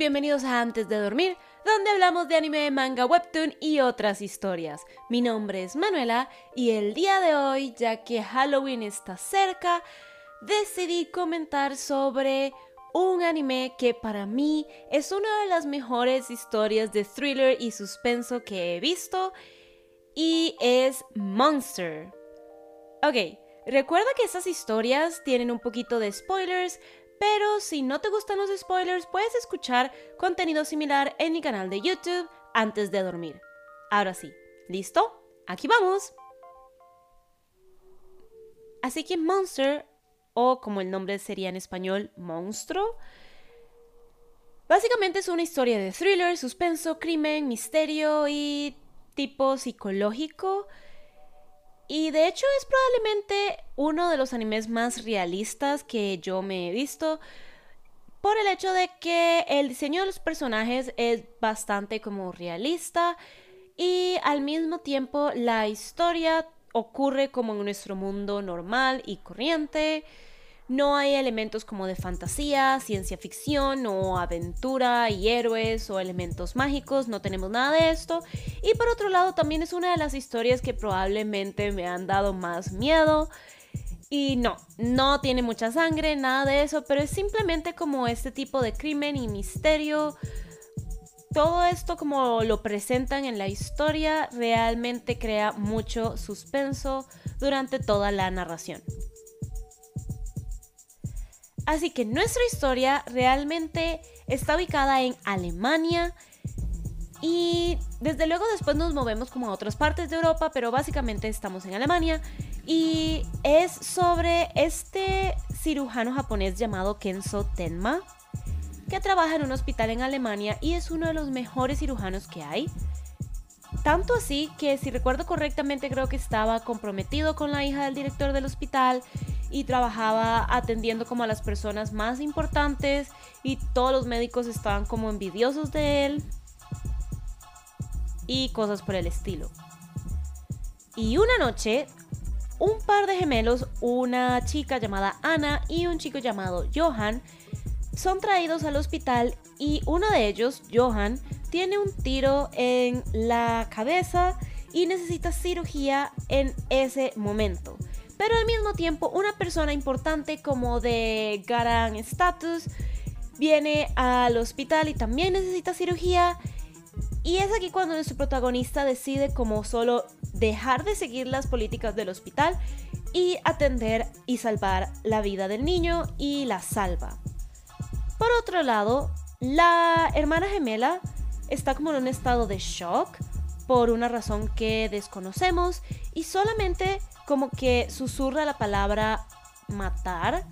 bienvenidos a Antes de Dormir, donde hablamos de anime, manga, webtoon y otras historias. Mi nombre es Manuela y el día de hoy, ya que Halloween está cerca, decidí comentar sobre un anime que para mí es una de las mejores historias de thriller y suspenso que he visto y es Monster. Ok, recuerda que estas historias tienen un poquito de spoilers, pero si no te gustan los spoilers, puedes escuchar contenido similar en mi canal de YouTube antes de dormir. Ahora sí, ¿listo? Aquí vamos. Así que Monster, o como el nombre sería en español, monstruo, básicamente es una historia de thriller, suspenso, crimen, misterio y tipo psicológico y de hecho es probablemente uno de los animes más realistas que yo me he visto por el hecho de que el diseño de los personajes es bastante como realista y al mismo tiempo la historia ocurre como en nuestro mundo normal y corriente. No hay elementos como de fantasía, ciencia ficción o aventura y héroes o elementos mágicos, no tenemos nada de esto. Y por otro lado también es una de las historias que probablemente me han dado más miedo. Y no, no tiene mucha sangre, nada de eso, pero es simplemente como este tipo de crimen y misterio. Todo esto como lo presentan en la historia realmente crea mucho suspenso durante toda la narración. Así que nuestra historia realmente está ubicada en Alemania y desde luego después nos movemos como a otras partes de Europa, pero básicamente estamos en Alemania y es sobre este cirujano japonés llamado Kenzo Tenma que trabaja en un hospital en Alemania y es uno de los mejores cirujanos que hay. Tanto así que si recuerdo correctamente creo que estaba comprometido con la hija del director del hospital y trabajaba atendiendo como a las personas más importantes y todos los médicos estaban como envidiosos de él y cosas por el estilo. Y una noche, un par de gemelos, una chica llamada Ana y un chico llamado Johan, son traídos al hospital y uno de ellos, Johan, tiene un tiro en la cabeza y necesita cirugía en ese momento pero al mismo tiempo una persona importante como de gran estatus viene al hospital y también necesita cirugía. Y es aquí cuando nuestro protagonista decide como solo dejar de seguir las políticas del hospital y atender y salvar la vida del niño y la salva. Por otro lado, la hermana gemela está como en un estado de shock por una razón que desconocemos y solamente como que susurra la palabra matar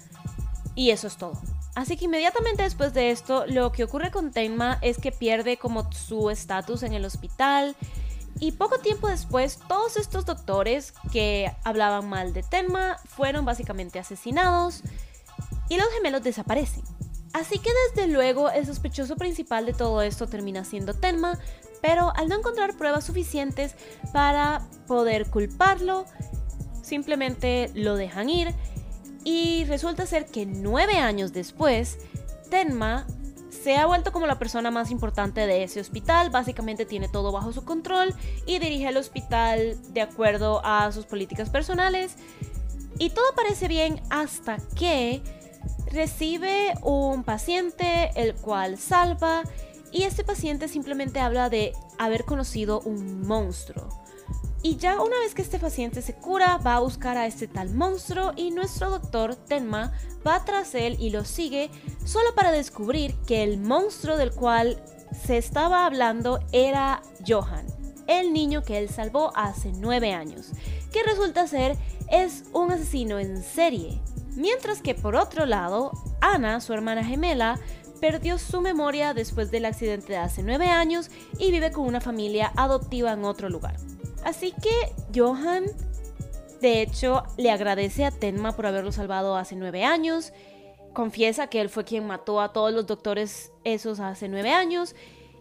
y eso es todo. Así que inmediatamente después de esto, lo que ocurre con Tenma es que pierde como su estatus en el hospital y poco tiempo después todos estos doctores que hablaban mal de Tenma fueron básicamente asesinados y los gemelos desaparecen. Así que desde luego el sospechoso principal de todo esto termina siendo Tenma, pero al no encontrar pruebas suficientes para poder culparlo, simplemente lo dejan ir y resulta ser que nueve años después, Tenma se ha vuelto como la persona más importante de ese hospital, básicamente tiene todo bajo su control y dirige el hospital de acuerdo a sus políticas personales y todo parece bien hasta que recibe un paciente el cual salva y este paciente simplemente habla de haber conocido un monstruo. Y ya una vez que este paciente se cura, va a buscar a este tal monstruo y nuestro doctor Tenma va tras él y lo sigue solo para descubrir que el monstruo del cual se estaba hablando era Johan, el niño que él salvó hace nueve años, que resulta ser es un asesino en serie. Mientras que por otro lado, Ana, su hermana gemela, perdió su memoria después del accidente de hace nueve años y vive con una familia adoptiva en otro lugar. Así que Johan, de hecho, le agradece a Tenma por haberlo salvado hace nueve años. Confiesa que él fue quien mató a todos los doctores esos hace nueve años.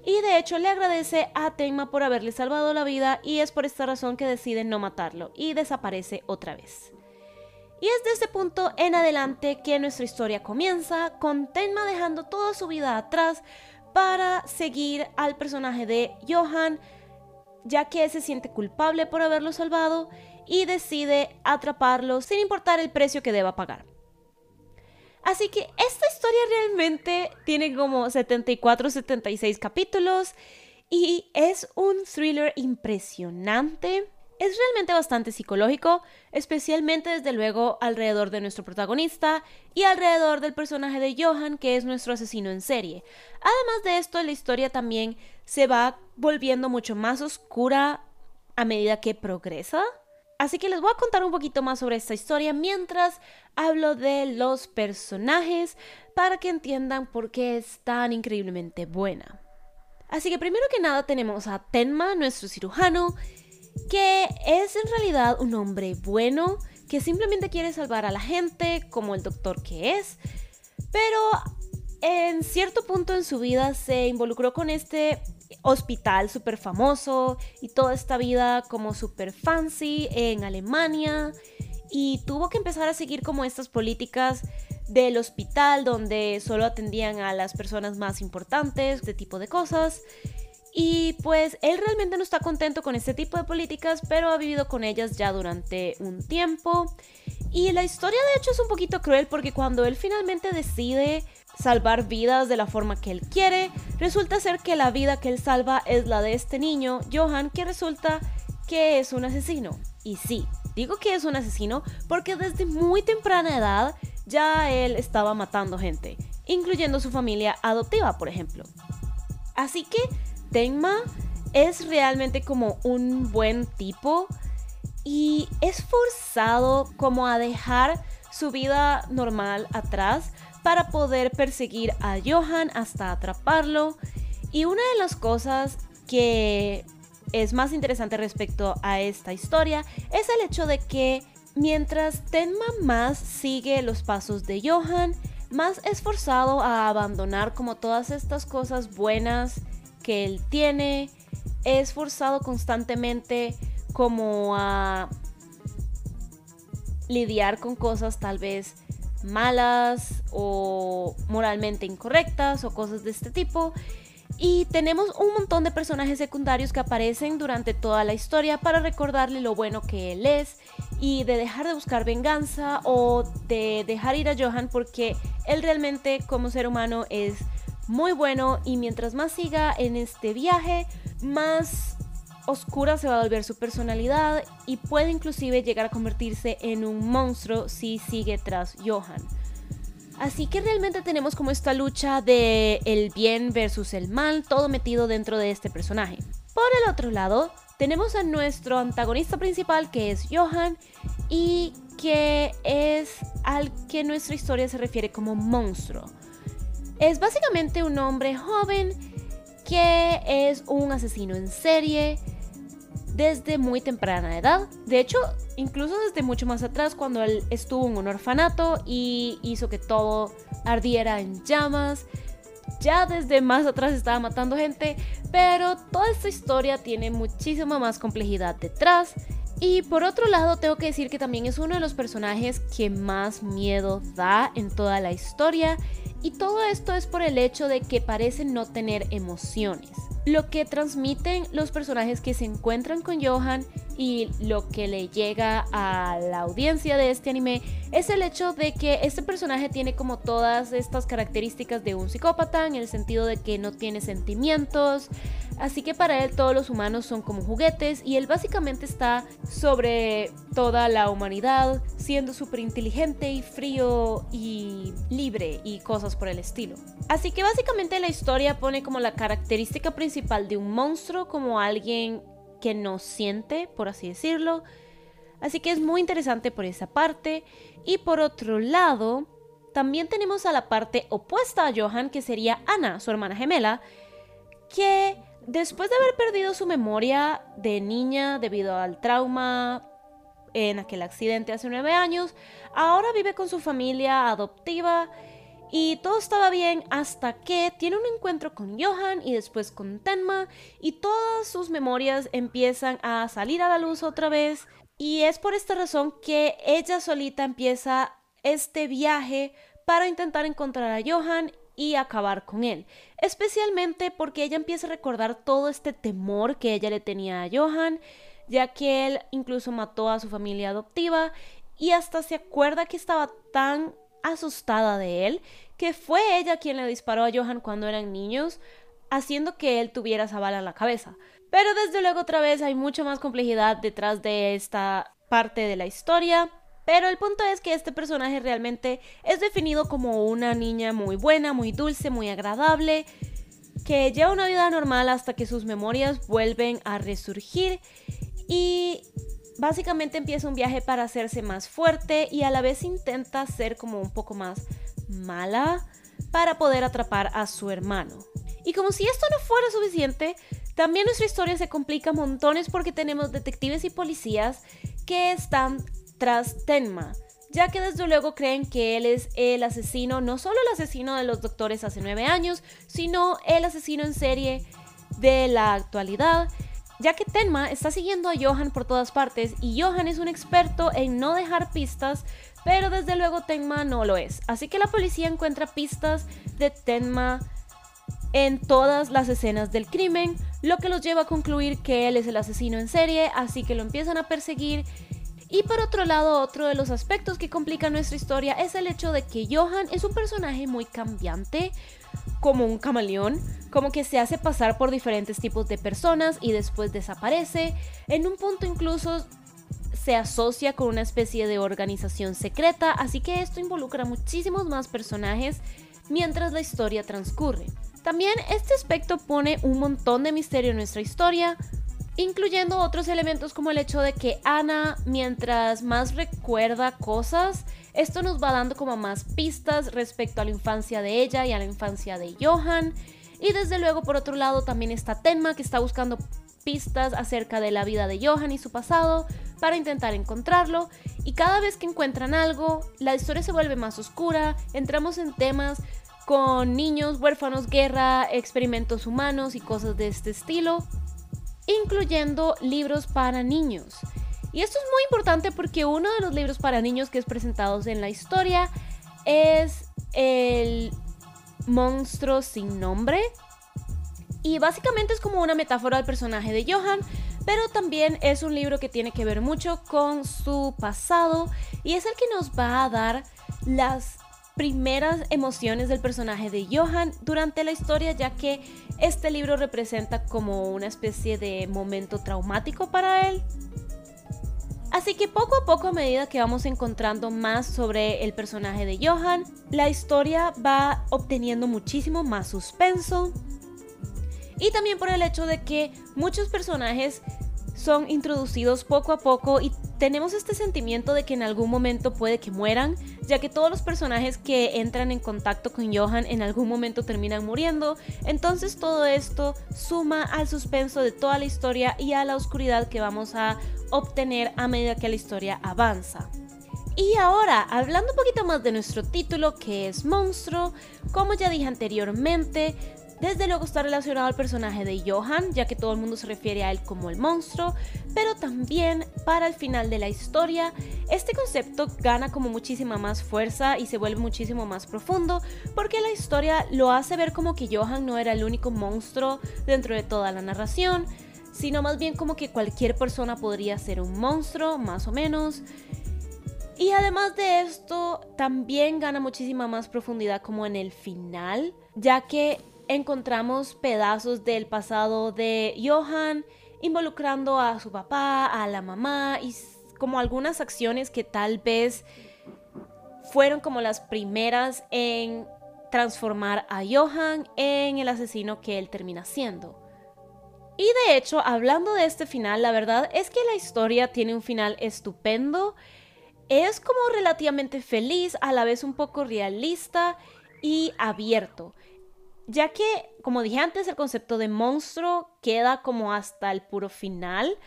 Y de hecho le agradece a Tenma por haberle salvado la vida y es por esta razón que decide no matarlo y desaparece otra vez. Y es de este punto en adelante que nuestra historia comienza, con Tenma dejando toda su vida atrás para seguir al personaje de Johan, ya que se siente culpable por haberlo salvado y decide atraparlo sin importar el precio que deba pagar. Así que esta historia realmente tiene como 74, 76 capítulos y es un thriller impresionante. Es realmente bastante psicológico, especialmente desde luego alrededor de nuestro protagonista y alrededor del personaje de Johan, que es nuestro asesino en serie. Además de esto, la historia también se va volviendo mucho más oscura a medida que progresa. Así que les voy a contar un poquito más sobre esta historia mientras hablo de los personajes para que entiendan por qué es tan increíblemente buena. Así que primero que nada tenemos a Tenma, nuestro cirujano, que es en realidad un hombre bueno, que simplemente quiere salvar a la gente como el doctor que es, pero en cierto punto en su vida se involucró con este hospital súper famoso y toda esta vida como súper fancy en Alemania y tuvo que empezar a seguir como estas políticas del hospital donde solo atendían a las personas más importantes, este tipo de cosas. Y pues él realmente no está contento con este tipo de políticas, pero ha vivido con ellas ya durante un tiempo. Y la historia de hecho es un poquito cruel porque cuando él finalmente decide salvar vidas de la forma que él quiere, resulta ser que la vida que él salva es la de este niño, Johan, que resulta que es un asesino. Y sí, digo que es un asesino porque desde muy temprana edad ya él estaba matando gente, incluyendo su familia adoptiva, por ejemplo. Así que Tenma es realmente como un buen tipo y es forzado como a dejar su vida normal atrás para poder perseguir a Johan hasta atraparlo. Y una de las cosas que es más interesante respecto a esta historia es el hecho de que mientras Tenma más sigue los pasos de Johan, más es forzado a abandonar como todas estas cosas buenas que él tiene, es forzado constantemente como a lidiar con cosas tal vez malas o moralmente incorrectas o cosas de este tipo. Y tenemos un montón de personajes secundarios que aparecen durante toda la historia para recordarle lo bueno que él es y de dejar de buscar venganza o de dejar ir a Johan porque él realmente como ser humano es muy bueno y mientras más siga en este viaje, más oscura se va a volver su personalidad y puede inclusive llegar a convertirse en un monstruo si sigue tras Johan. Así que realmente tenemos como esta lucha de el bien versus el mal, todo metido dentro de este personaje. Por el otro lado, tenemos a nuestro antagonista principal que es Johan y que es al que nuestra historia se refiere como monstruo. Es básicamente un hombre joven que es un asesino en serie, desde muy temprana edad. De hecho, incluso desde mucho más atrás, cuando él estuvo en un orfanato y hizo que todo ardiera en llamas. Ya desde más atrás estaba matando gente, pero toda esta historia tiene muchísima más complejidad detrás. Y por otro lado, tengo que decir que también es uno de los personajes que más miedo da en toda la historia. Y todo esto es por el hecho de que parece no tener emociones lo que transmiten los personajes que se encuentran con Johan y lo que le llega a la audiencia de este anime es el hecho de que este personaje tiene como todas estas características de un psicópata en el sentido de que no tiene sentimientos, así que para él todos los humanos son como juguetes y él básicamente está sobre toda la humanidad siendo súper inteligente y frío y libre y cosas por el estilo. Así que básicamente la historia pone como la característica principal de un monstruo como alguien que no siente, por así decirlo. Así que es muy interesante por esa parte. Y por otro lado, también tenemos a la parte opuesta a Johan, que sería Ana, su hermana gemela, que después de haber perdido su memoria de niña debido al trauma en aquel accidente hace nueve años, ahora vive con su familia adoptiva y todo estaba bien hasta que tiene un encuentro con Johan y después con Tenma y todas sus memorias empiezan a salir a la luz otra vez. Y es por esta razón que ella solita empieza este viaje para intentar encontrar a Johan y acabar con él. Especialmente porque ella empieza a recordar todo este temor que ella le tenía a Johan, ya que él incluso mató a su familia adoptiva y hasta se acuerda que estaba tan asustada de él que fue ella quien le disparó a Johan cuando eran niños, haciendo que él tuviera esa bala en la cabeza. Pero desde luego otra vez hay mucha más complejidad detrás de esta parte de la historia. Pero el punto es que este personaje realmente es definido como una niña muy buena, muy dulce, muy agradable, que lleva una vida normal hasta que sus memorias vuelven a resurgir y básicamente empieza un viaje para hacerse más fuerte y a la vez intenta ser como un poco más mala para poder atrapar a su hermano. Y como si esto no fuera suficiente, también nuestra historia se complica montones porque tenemos detectives y policías que están tras Tenma, ya que desde luego creen que él es el asesino, no solo el asesino de los doctores hace nueve años, sino el asesino en serie de la actualidad ya que Tenma está siguiendo a Johan por todas partes y Johan es un experto en no dejar pistas, pero desde luego Tenma no lo es. Así que la policía encuentra pistas de Tenma en todas las escenas del crimen, lo que los lleva a concluir que él es el asesino en serie, así que lo empiezan a perseguir. Y por otro lado, otro de los aspectos que complica nuestra historia es el hecho de que Johan es un personaje muy cambiante, como un camaleón, como que se hace pasar por diferentes tipos de personas y después desaparece. En un punto incluso se asocia con una especie de organización secreta, así que esto involucra muchísimos más personajes mientras la historia transcurre. También este aspecto pone un montón de misterio en nuestra historia, incluyendo otros elementos como el hecho de que Ana, mientras más recuerda cosas, esto nos va dando como más pistas respecto a la infancia de ella y a la infancia de Johan. Y desde luego, por otro lado, también está Tenma, que está buscando pistas acerca de la vida de Johan y su pasado para intentar encontrarlo. Y cada vez que encuentran algo, la historia se vuelve más oscura, entramos en temas con niños, huérfanos, guerra, experimentos humanos y cosas de este estilo, incluyendo libros para niños. Y esto es muy importante porque uno de los libros para niños que es presentado en la historia es el monstruo sin nombre. Y básicamente es como una metáfora del personaje de Johan, pero también es un libro que tiene que ver mucho con su pasado y es el que nos va a dar las primeras emociones del personaje de Johan durante la historia, ya que este libro representa como una especie de momento traumático para él. Así que poco a poco a medida que vamos encontrando más sobre el personaje de Johan, la historia va obteniendo muchísimo más suspenso. Y también por el hecho de que muchos personajes son introducidos poco a poco y tenemos este sentimiento de que en algún momento puede que mueran, ya que todos los personajes que entran en contacto con Johan en algún momento terminan muriendo, entonces todo esto suma al suspenso de toda la historia y a la oscuridad que vamos a obtener a medida que la historia avanza. Y ahora, hablando un poquito más de nuestro título, que es Monstruo, como ya dije anteriormente, desde luego está relacionado al personaje de Johan, ya que todo el mundo se refiere a él como el monstruo, pero también para el final de la historia, este concepto gana como muchísima más fuerza y se vuelve muchísimo más profundo, porque la historia lo hace ver como que Johan no era el único monstruo dentro de toda la narración, sino más bien como que cualquier persona podría ser un monstruo, más o menos. Y además de esto, también gana muchísima más profundidad como en el final, ya que encontramos pedazos del pasado de Johan involucrando a su papá, a la mamá y como algunas acciones que tal vez fueron como las primeras en transformar a Johan en el asesino que él termina siendo. Y de hecho, hablando de este final, la verdad es que la historia tiene un final estupendo. Es como relativamente feliz, a la vez un poco realista y abierto ya que, como dije antes, el concepto de monstruo queda como hasta el puro final.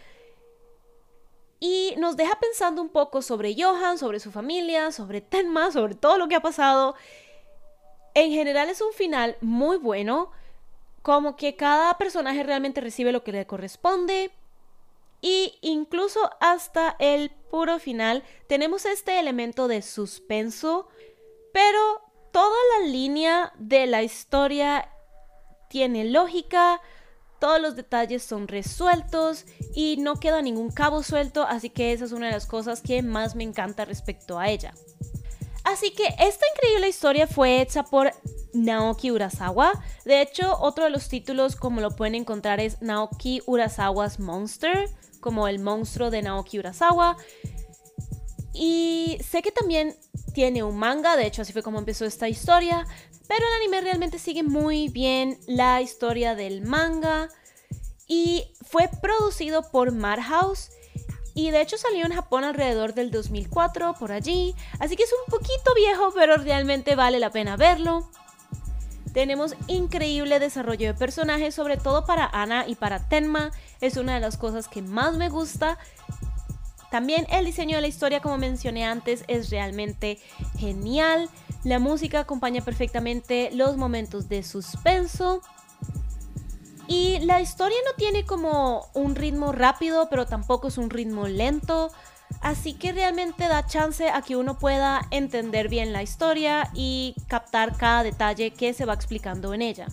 Y nos deja pensando un poco sobre Johan, sobre su familia, sobre Tenma, sobre todo lo que ha pasado. En general es un final muy bueno, como que cada personaje realmente recibe lo que le corresponde. Y incluso hasta el puro final tenemos este elemento de suspenso, pero toda la línea de la historia tiene lógica, todos los detalles son resueltos y no queda ningún cabo suelto, así que esa es una de las cosas que más me encanta respecto a ella. Así que esta increíble historia fue hecha por Naoki Urasawa. De hecho, otro de los títulos como lo pueden encontrar es Naoki Urasawa's Monster, como el monstruo de Naoki Urasawa. Y sé que también tiene un manga, de hecho así fue como empezó esta historia, pero el anime realmente sigue muy bien la historia del manga. Y fue producido por Madhouse y de hecho salió en Japón alrededor del 2004, por allí, así que es un poquito viejo, pero realmente vale la pena verlo. Tenemos increíble desarrollo de personajes, sobre todo para Ana y para Tenma, es una de las cosas que más me gusta también el diseño de la historia, como mencioné antes, es realmente genial. La música acompaña perfectamente los momentos de suspenso. Y la historia no tiene como un ritmo rápido, pero tampoco es un ritmo lento. Así que realmente da chance a que uno pueda entender bien la historia y captar cada detalle que se va explicando en ella.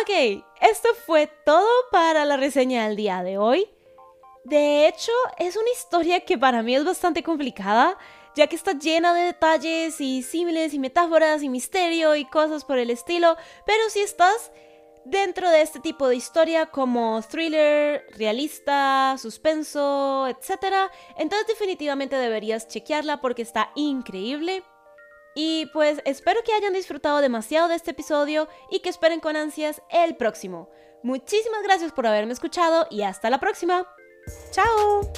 Ok, esto fue todo para la reseña del día de hoy. De hecho, es una historia que para mí es bastante complicada, ya que está llena de detalles y símiles y metáforas y misterio y cosas por el estilo, pero si estás dentro de este tipo de historia como thriller, realista, suspenso, etc., entonces definitivamente deberías chequearla porque está increíble. Y pues espero que hayan disfrutado demasiado de este episodio y que esperen con ansias el próximo. Muchísimas gracias por haberme escuchado y hasta la próxima. ¡Chao!